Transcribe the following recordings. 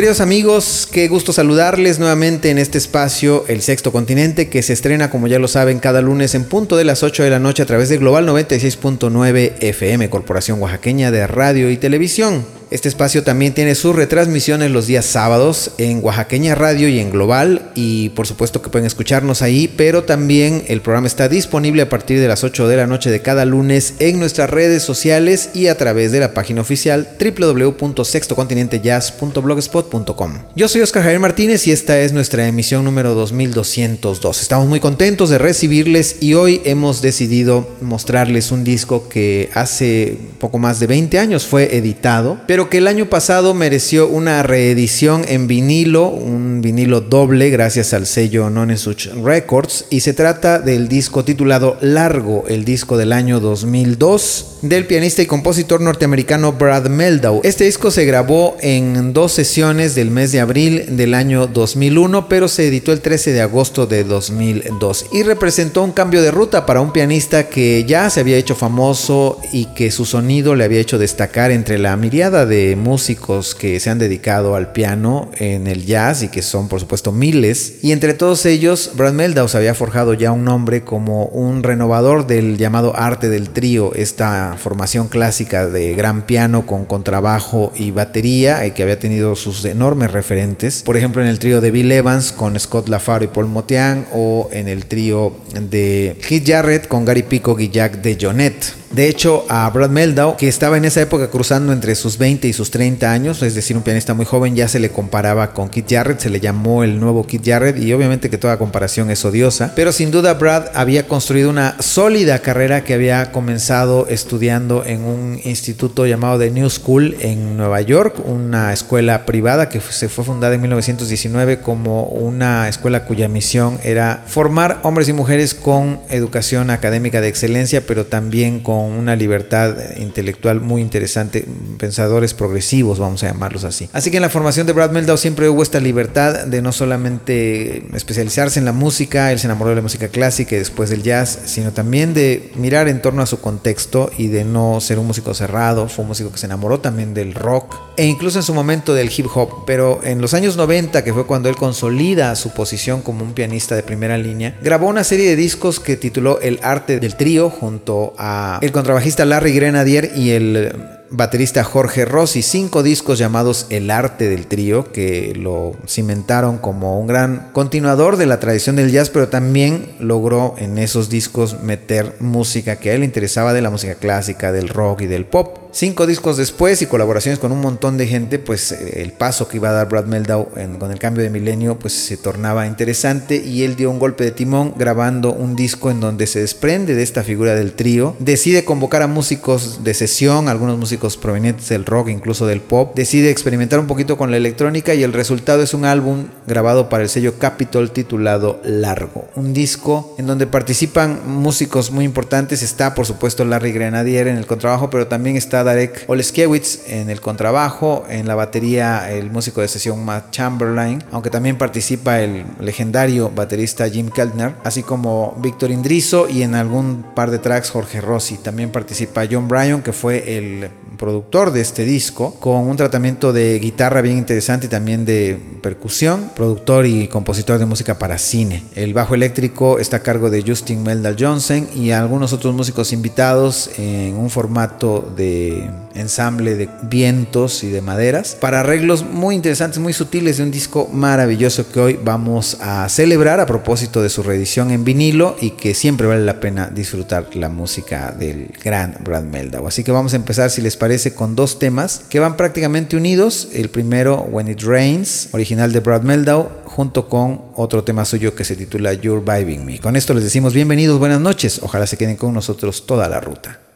Queridos amigos, qué gusto saludarles nuevamente en este espacio El Sexto Continente que se estrena como ya lo saben cada lunes en punto de las 8 de la noche a través de Global 96.9 FM, Corporación Oaxaqueña de Radio y Televisión. Este espacio también tiene sus retransmisiones los días sábados en Oaxaqueña Radio y en Global y por supuesto que pueden escucharnos ahí, pero también el programa está disponible a partir de las 8 de la noche de cada lunes en nuestras redes sociales y a través de la página oficial www.sextocontinentejazz.blogspot.com. Yo soy Oscar Javier Martínez y esta es nuestra emisión número 2202. Estamos muy contentos de recibirles y hoy hemos decidido mostrarles un disco que hace poco más de 20 años fue editado, pero que el año pasado mereció una reedición en vinilo, un vinilo doble gracias al sello Nonesuch Records y se trata del disco titulado Largo, el disco del año 2002 del pianista y compositor norteamericano Brad Meldau. Este disco se grabó en dos sesiones del mes de abril del año 2001, pero se editó el 13 de agosto de 2002 y representó un cambio de ruta para un pianista que ya se había hecho famoso y que su sonido le había hecho destacar entre la miriada de músicos que se han dedicado al piano en el jazz y que son por supuesto miles. Y entre todos ellos, Brad Meldau se había forjado ya un nombre como un renovador del llamado arte del trío, esta formación clásica de gran piano con contrabajo y batería, y que había tenido sus enormes referentes. Por ejemplo, en el trío de Bill Evans con Scott LaFaro y Paul Motian, o en el trío de Keith Jarrett con Gary Pico y Jack de Jonet. De hecho, a Brad Meldau, que estaba en esa época cruzando entre sus 20 y sus 30 años, es decir, un pianista muy joven, ya se le comparaba con Keith Jarrett, se le llamó el nuevo Keith Jarrett y obviamente que toda comparación es odiosa, pero sin duda Brad había construido una sólida carrera que había comenzado estudiando en un instituto llamado The New School en Nueva York, una escuela privada que se fue fundada en 1919 como una escuela cuya misión era formar hombres y mujeres con educación académica de excelencia, pero también con una libertad intelectual muy interesante, pensadores progresivos, vamos a llamarlos así. Así que en la formación de Brad Meldau siempre hubo esta libertad de no solamente especializarse en la música, él se enamoró de la música clásica y después del jazz, sino también de mirar en torno a su contexto y de no ser un músico cerrado, fue un músico que se enamoró también del rock e incluso en su momento del hip hop, pero en los años 90, que fue cuando él consolida su posición como un pianista de primera línea, grabó una serie de discos que tituló El arte del trío junto a el contrabajista Larry Grenadier y el baterista Jorge Rossi, cinco discos llamados El arte del trío, que lo cimentaron como un gran continuador de la tradición del jazz, pero también logró en esos discos meter música que a él le interesaba de la música clásica, del rock y del pop. Cinco discos después y colaboraciones con un montón de gente, pues eh, el paso que iba a dar Brad Meldau con el cambio de milenio pues se tornaba interesante y él dio un golpe de timón grabando un disco en donde se desprende de esta figura del trío, decide convocar a músicos de sesión, algunos músicos provenientes del rock, incluso del pop, decide experimentar un poquito con la electrónica y el resultado es un álbum grabado para el sello Capitol titulado Largo, un disco en donde participan músicos muy importantes, está por supuesto Larry Grenadier en el contrabajo, pero también está Darek Oleskiewicz en el contrabajo, en la batería el músico de sesión Matt Chamberlain, aunque también participa el legendario baterista Jim Keltner, así como Víctor Indrizo y en algún par de tracks Jorge Rossi. También participa John Bryan, que fue el productor de este disco, con un tratamiento de guitarra bien interesante y también de percusión, productor y compositor de música para cine. El bajo eléctrico está a cargo de Justin Meldal Johnson y algunos otros músicos invitados en un formato de ensamble de vientos y de maderas para arreglos muy interesantes, muy sutiles de un disco maravilloso que hoy vamos a celebrar a propósito de su reedición en vinilo y que siempre vale la pena disfrutar la música del gran Brad Meldau. Así que vamos a empezar, si les parece, con dos temas que van prácticamente unidos. El primero, When It Rains, original de Brad Meldau, junto con otro tema suyo que se titula You're Vibing Me. Con esto les decimos bienvenidos, buenas noches. Ojalá se queden con nosotros toda la ruta.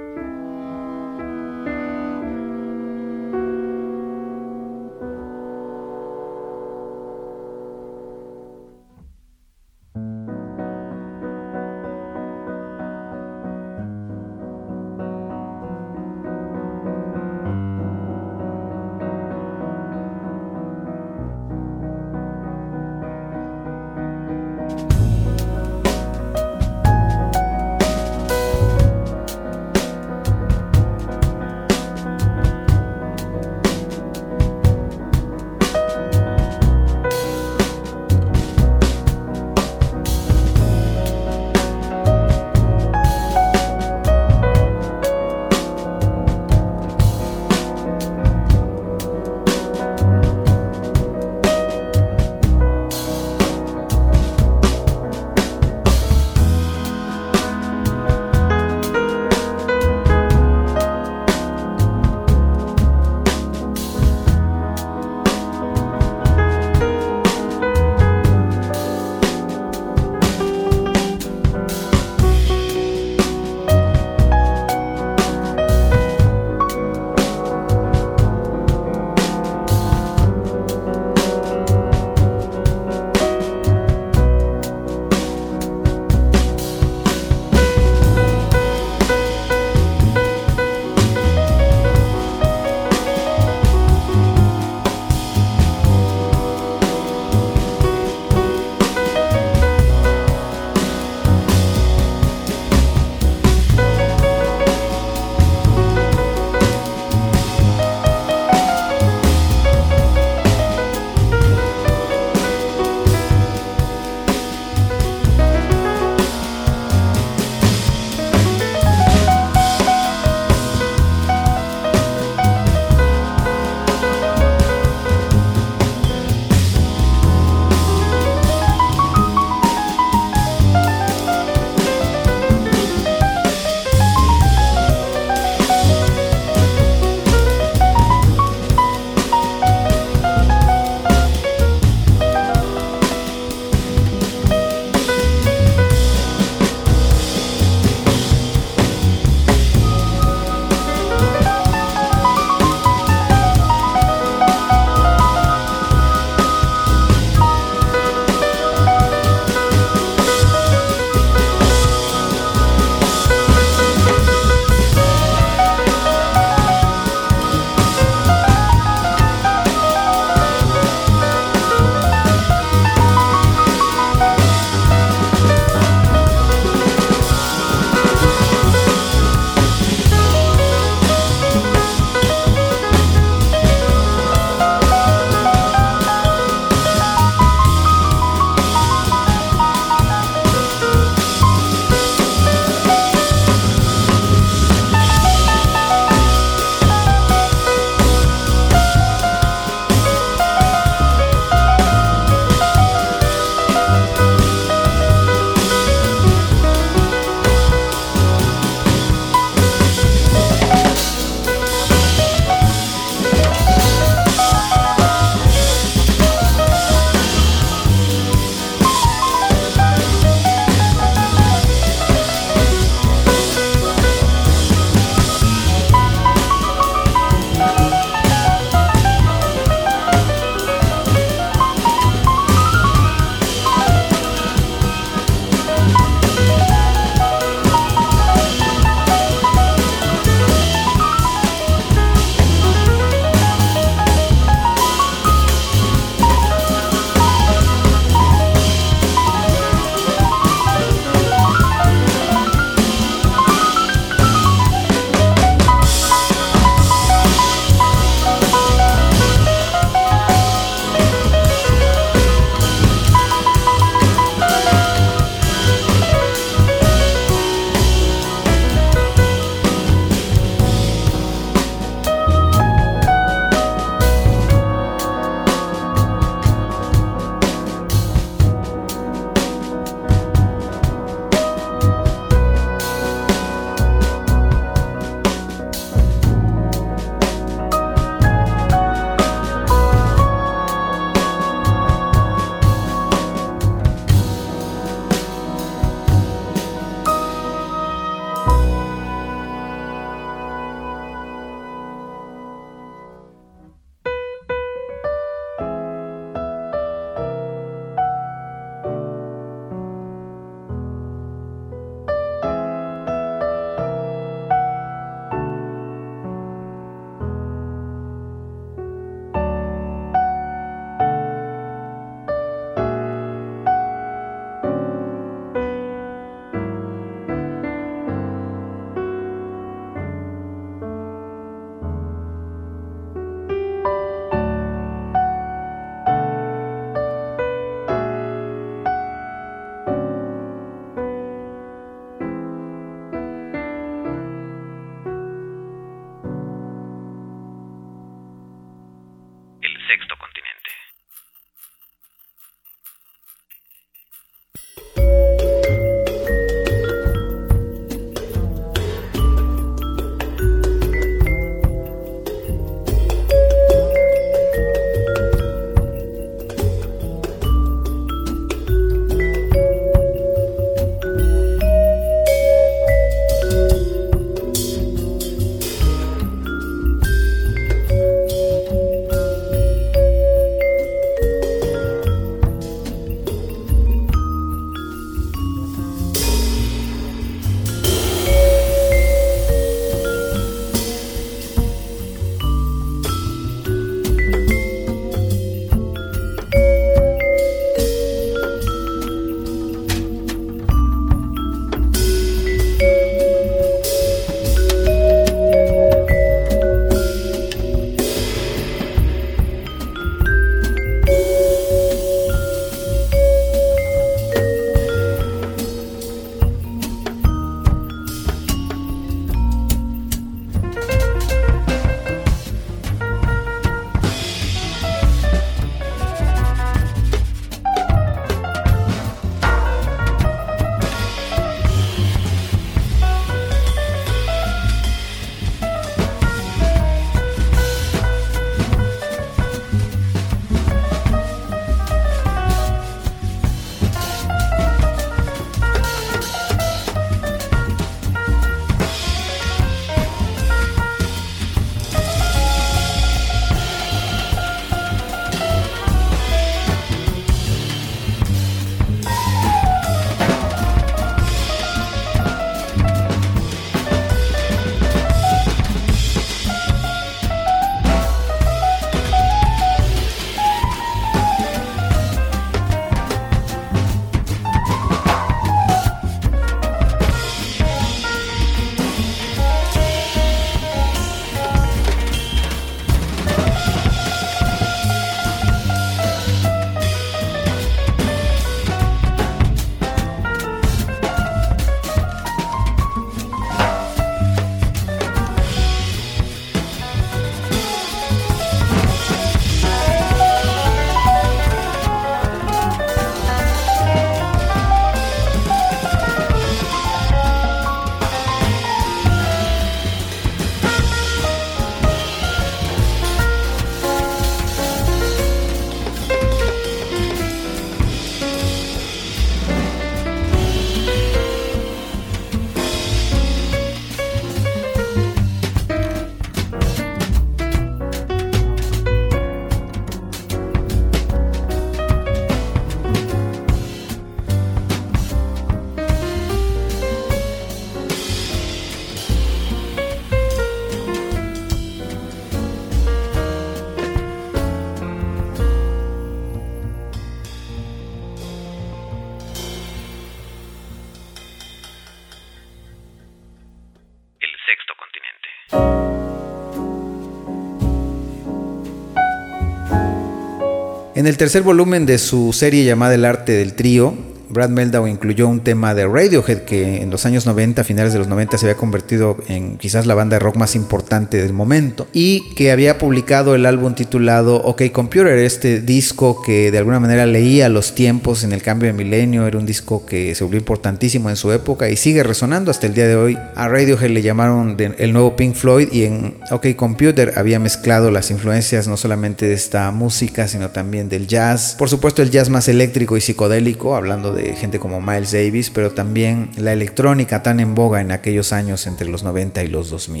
En el tercer volumen de su serie llamada El arte del trío, Brad Meldau incluyó un tema de Radiohead que en los años 90, finales de los 90, se había convertido en quizás la banda de rock más importante del momento y que había publicado el álbum titulado OK Computer, este disco que de alguna manera leía los tiempos en el cambio de milenio, era un disco que se volvió importantísimo en su época y sigue resonando hasta el día de hoy. A Radiohead le llamaron el nuevo Pink Floyd y en OK Computer había mezclado las influencias no solamente de esta música, sino también del jazz, por supuesto el jazz más eléctrico y psicodélico, hablando de gente como Miles Davis, pero también la electrónica tan en boga en aquellos años entre los 90 y los 2000.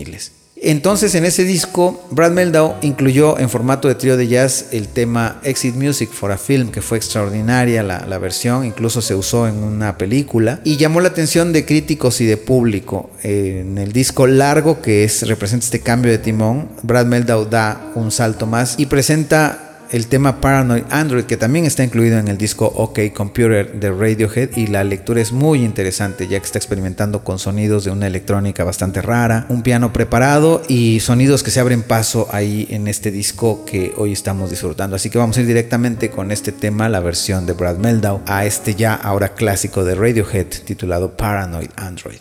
Entonces en ese disco Brad Meldau incluyó en formato de trío de jazz el tema Exit Music for a Film, que fue extraordinaria la, la, versión, incluso se usó en una película y llamó la atención de críticos y de público. En el disco largo que es, representa este cambio de timón, Brad Meldau da un salto más y presenta el tema Paranoid Android, que también está incluido en el disco OK Computer de Radiohead, y la lectura es muy interesante, ya que está experimentando con sonidos de una electrónica bastante rara, un piano preparado y sonidos que se abren paso ahí en este disco que hoy estamos disfrutando. Así que vamos a ir directamente con este tema, la versión de Brad Meldau, a este ya ahora clásico de Radiohead titulado Paranoid Android.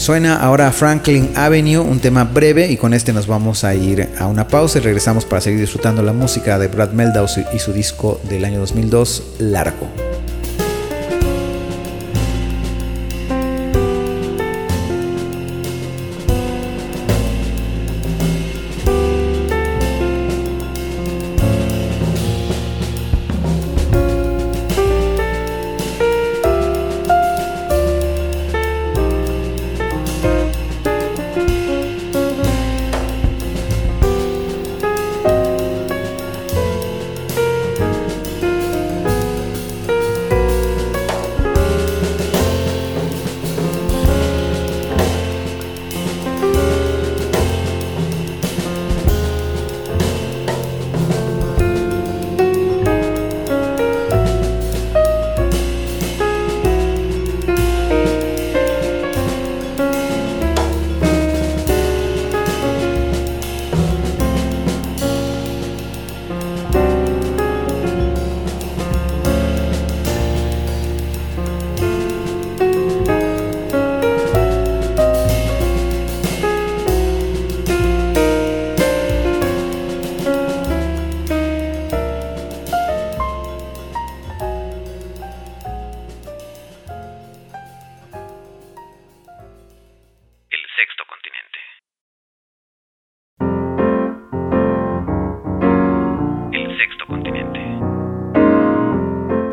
Suena ahora Franklin Avenue, un tema breve y con este nos vamos a ir a una pausa y regresamos para seguir disfrutando la música de Brad Meldau y su disco del año 2002, Largo.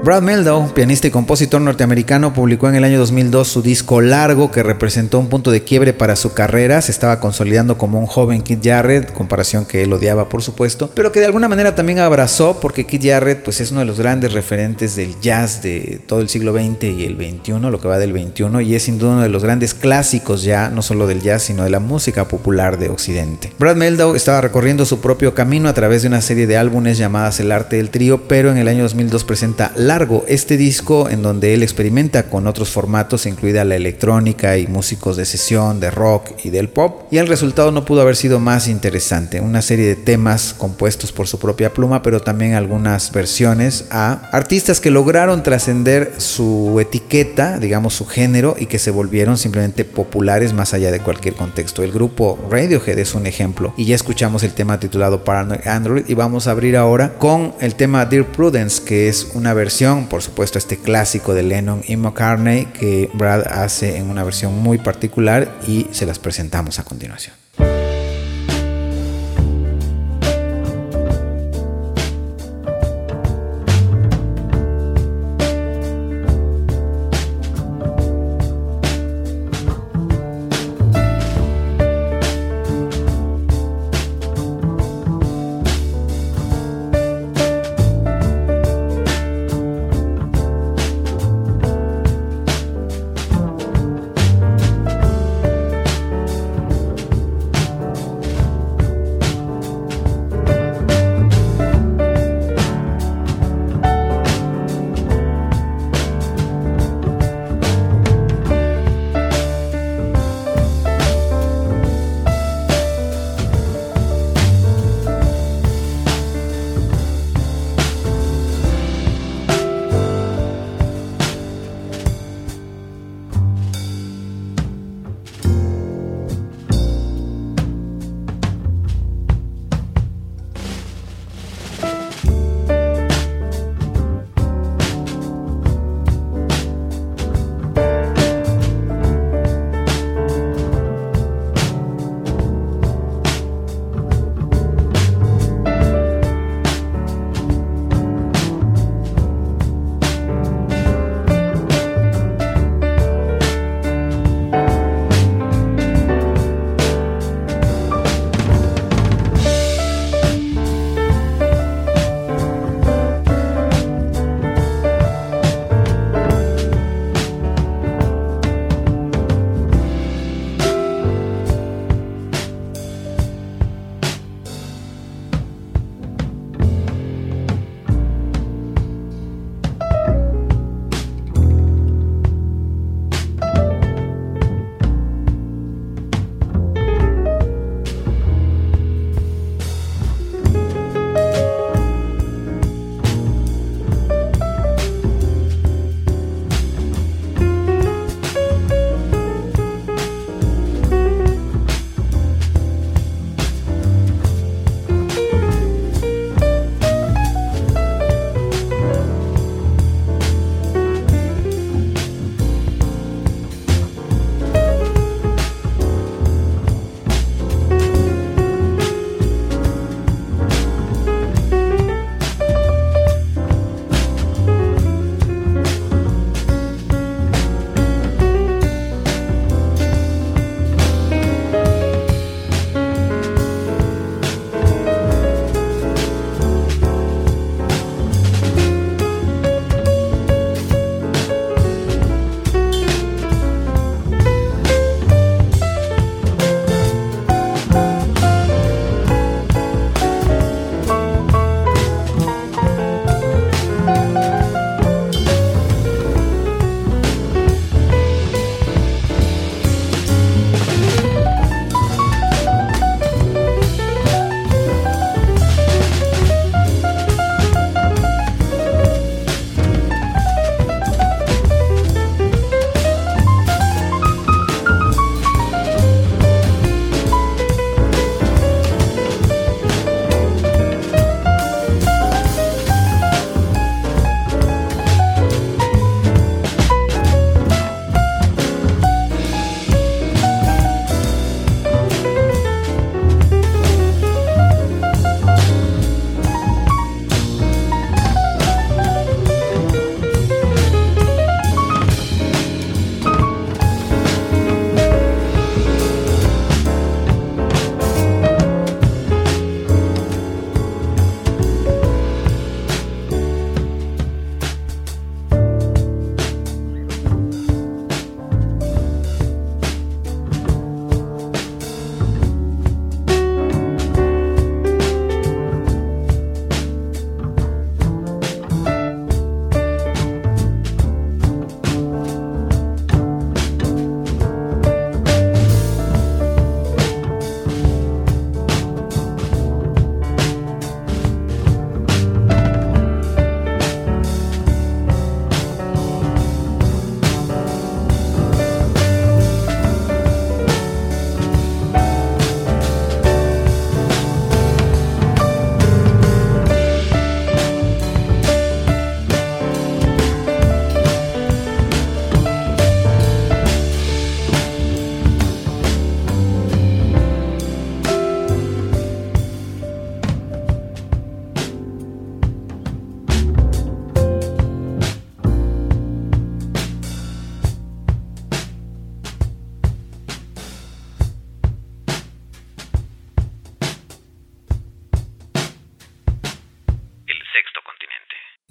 Brad Meldau, pianista y compositor norteamericano, publicó en el año 2002 su disco Largo, que representó un punto de quiebre para su carrera. Se estaba consolidando como un joven Kid Jarrett, comparación que él odiaba, por supuesto, pero que de alguna manera también abrazó, porque Kid Jarrett pues, es uno de los grandes referentes del jazz de todo el siglo XX y el XXI, lo que va del XXI, y es sin duda uno de los grandes clásicos ya, no solo del jazz, sino de la música popular de Occidente. Brad Meldau estaba recorriendo su propio camino a través de una serie de álbumes llamadas El Arte del Trío, pero en el año 2002 presenta Largo este disco en donde él experimenta con otros formatos, incluida la electrónica y músicos de sesión, de rock y del pop, y el resultado no pudo haber sido más interesante, una serie de temas compuestos por su propia pluma, pero también algunas versiones a artistas que lograron trascender su etiqueta, digamos su género, y que se volvieron simplemente populares más allá de cualquier contexto. El grupo Radiohead es un ejemplo, y ya escuchamos el tema titulado Paranoid Android, y vamos a abrir ahora con el tema Dear Prudence, que es una versión por supuesto este clásico de Lennon y McCartney que Brad hace en una versión muy particular y se las presentamos a continuación.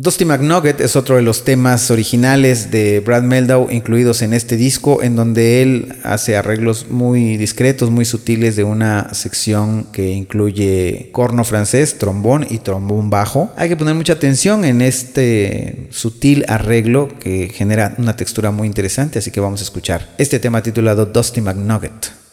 Dusty McNugget es otro de los temas originales de Brad Meldau incluidos en este disco, en donde él hace arreglos muy discretos, muy sutiles de una sección que incluye corno francés, trombón y trombón bajo. Hay que poner mucha atención en este sutil arreglo que genera una textura muy interesante, así que vamos a escuchar este tema titulado Dusty McNugget.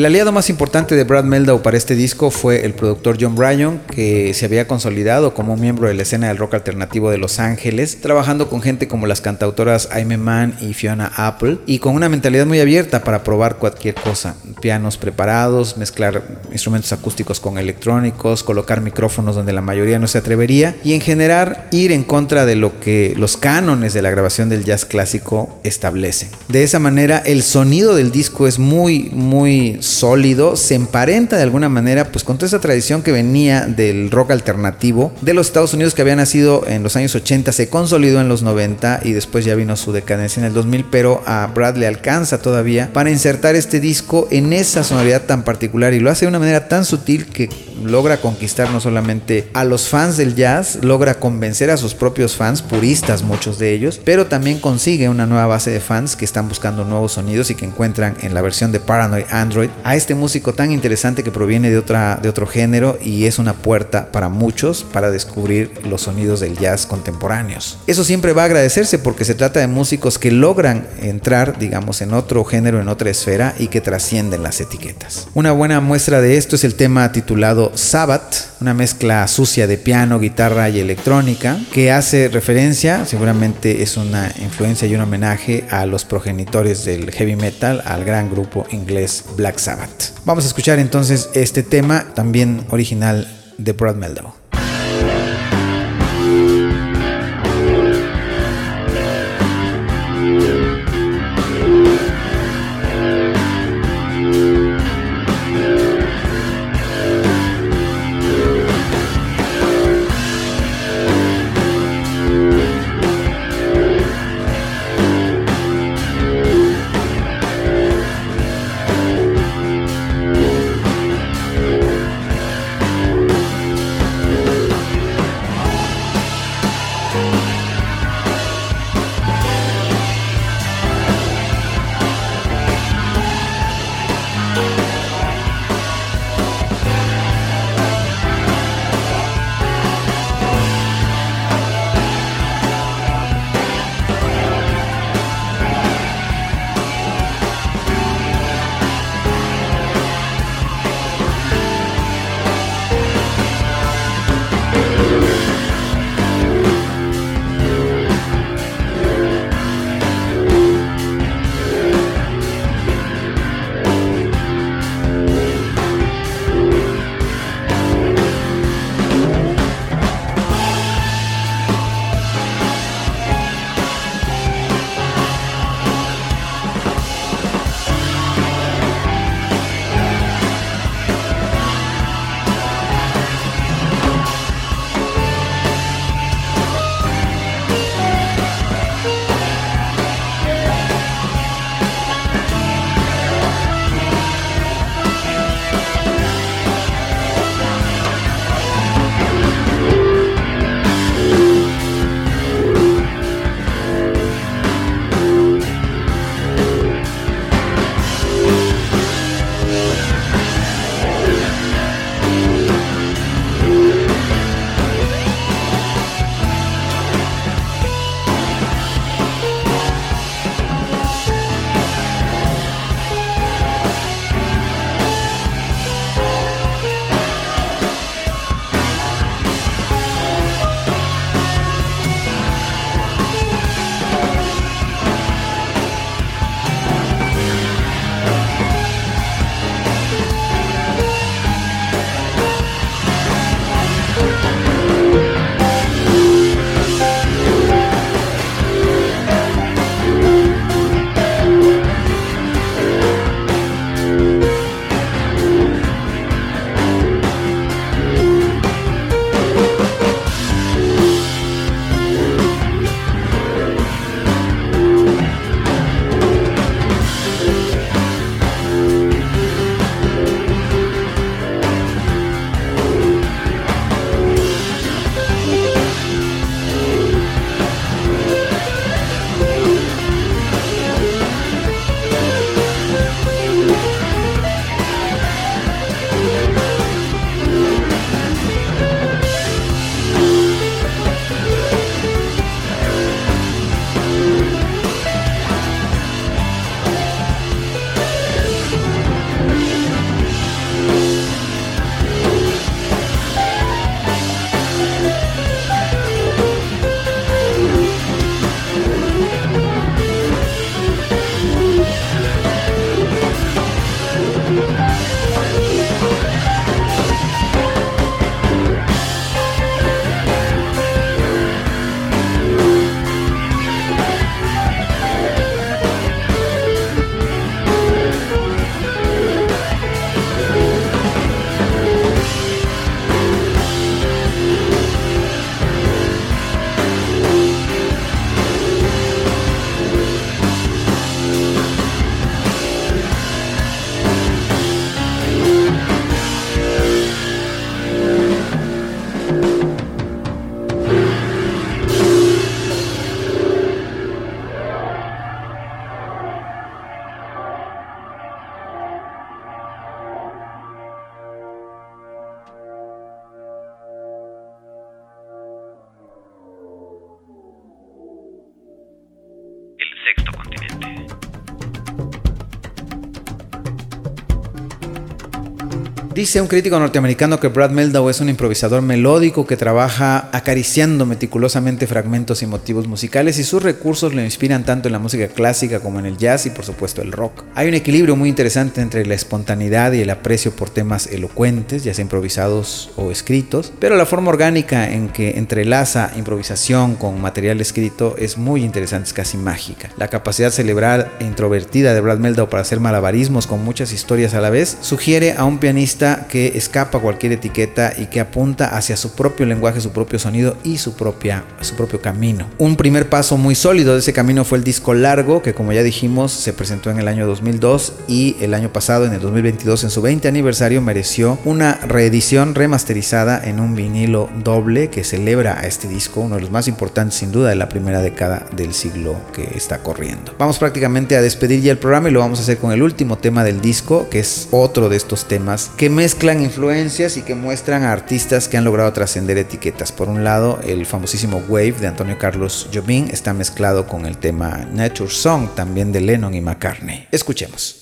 El aliado más importante de Brad Meldau para este disco fue el productor John Bryan, que se había consolidado como miembro de la escena del rock alternativo de Los Ángeles, trabajando con gente como las cantautoras Aime Mann y Fiona Apple, y con una mentalidad muy abierta para probar cualquier cosa. Pianos preparados, mezclar instrumentos acústicos con electrónicos, colocar micrófonos donde la mayoría no se atrevería, y en general ir en contra de lo que los cánones de la grabación del jazz clásico establecen. De esa manera, el sonido del disco es muy, muy sólido, se emparenta de alguna manera pues con toda esa tradición que venía del rock alternativo de los Estados Unidos que había nacido en los años 80, se consolidó en los 90 y después ya vino su decadencia en el 2000, pero a Brad le alcanza todavía para insertar este disco en esa sonoridad tan particular y lo hace de una manera tan sutil que logra conquistar no solamente a los fans del jazz, logra convencer a sus propios fans, puristas muchos de ellos, pero también consigue una nueva base de fans que están buscando nuevos sonidos y que encuentran en la versión de Paranoid Android a este músico tan interesante que proviene de, otra, de otro género y es una puerta para muchos para descubrir los sonidos del jazz contemporáneos. Eso siempre va a agradecerse porque se trata de músicos que logran entrar, digamos, en otro género, en otra esfera y que trascienden las etiquetas. Una buena muestra de esto es el tema titulado Sabbath, una mezcla sucia de piano, guitarra y electrónica que hace referencia, seguramente es una influencia y un homenaje a los progenitores del heavy metal, al gran grupo inglés Black Sabbath. Vamos a escuchar entonces este tema también original de Brad Meldau. Dice un crítico norteamericano que Brad Meldau es un improvisador melódico que trabaja acariciando meticulosamente fragmentos y motivos musicales y sus recursos lo inspiran tanto en la música clásica como en el jazz y por supuesto el rock. Hay un equilibrio muy interesante entre la espontaneidad y el aprecio por temas elocuentes, ya sea improvisados o escritos, pero la forma orgánica en que entrelaza improvisación con material escrito es muy interesante, es casi mágica. La capacidad cerebral e introvertida de Brad Meldau para hacer malabarismos con muchas historias a la vez sugiere a un pianista que escapa cualquier etiqueta y que apunta hacia su propio lenguaje, su propio sonido y su, propia, su propio camino. Un primer paso muy sólido de ese camino fue el disco largo, que como ya dijimos se presentó en el año 2002 y el año pasado, en el 2022, en su 20 aniversario, mereció una reedición remasterizada en un vinilo doble que celebra a este disco, uno de los más importantes sin duda de la primera década del siglo que está corriendo. Vamos prácticamente a despedir ya el programa y lo vamos a hacer con el último tema del disco, que es otro de estos temas que mezclan influencias y que muestran a artistas que han logrado trascender etiquetas. Por un lado, el famosísimo Wave de Antonio Carlos Jobim está mezclado con el tema Nature Song, también de Lennon y McCartney. Escuchemos.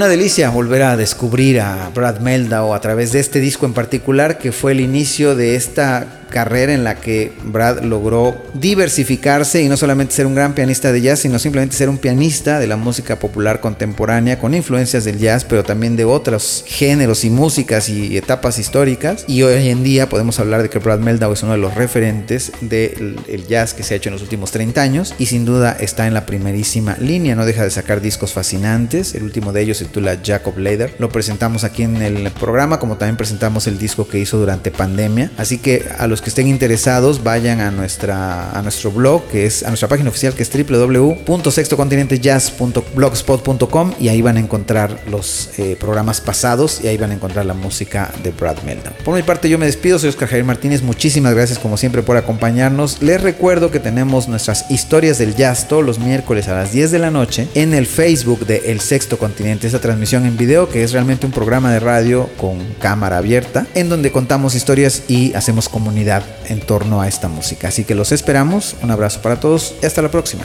Una delicia volver a descubrir a Brad Meldau a través de este disco en particular que fue el inicio de esta carrera en la que Brad logró diversificarse y no solamente ser un gran pianista de jazz, sino simplemente ser un pianista de la música popular contemporánea con influencias del jazz, pero también de otros géneros y músicas y etapas históricas. Y hoy en día podemos hablar de que Brad Meldau es uno de los referentes del jazz que se ha hecho en los últimos 30 años y sin duda está en la primerísima línea, no deja de sacar discos fascinantes. El último de ellos se titula Jacob Lader. Lo presentamos aquí en el programa, como también presentamos el disco que hizo durante pandemia. Así que a los que estén interesados, vayan a, nuestra, a nuestro blog, que es a nuestra página oficial, que es www.sextocontinentejazz.blogspot.com y ahí van a encontrar los eh, programas pasados y ahí van a encontrar la música de Brad Meldon. Por mi parte, yo me despido, soy Oscar Javier Martínez. Muchísimas gracias, como siempre, por acompañarnos. Les recuerdo que tenemos nuestras historias del jazz todos los miércoles a las 10 de la noche en el Facebook de El Sexto Continente. Esta transmisión en video, que es realmente un programa de radio con cámara abierta, en donde contamos historias y hacemos comunidad en torno a esta música. Así que los esperamos. Un abrazo para todos y hasta la próxima.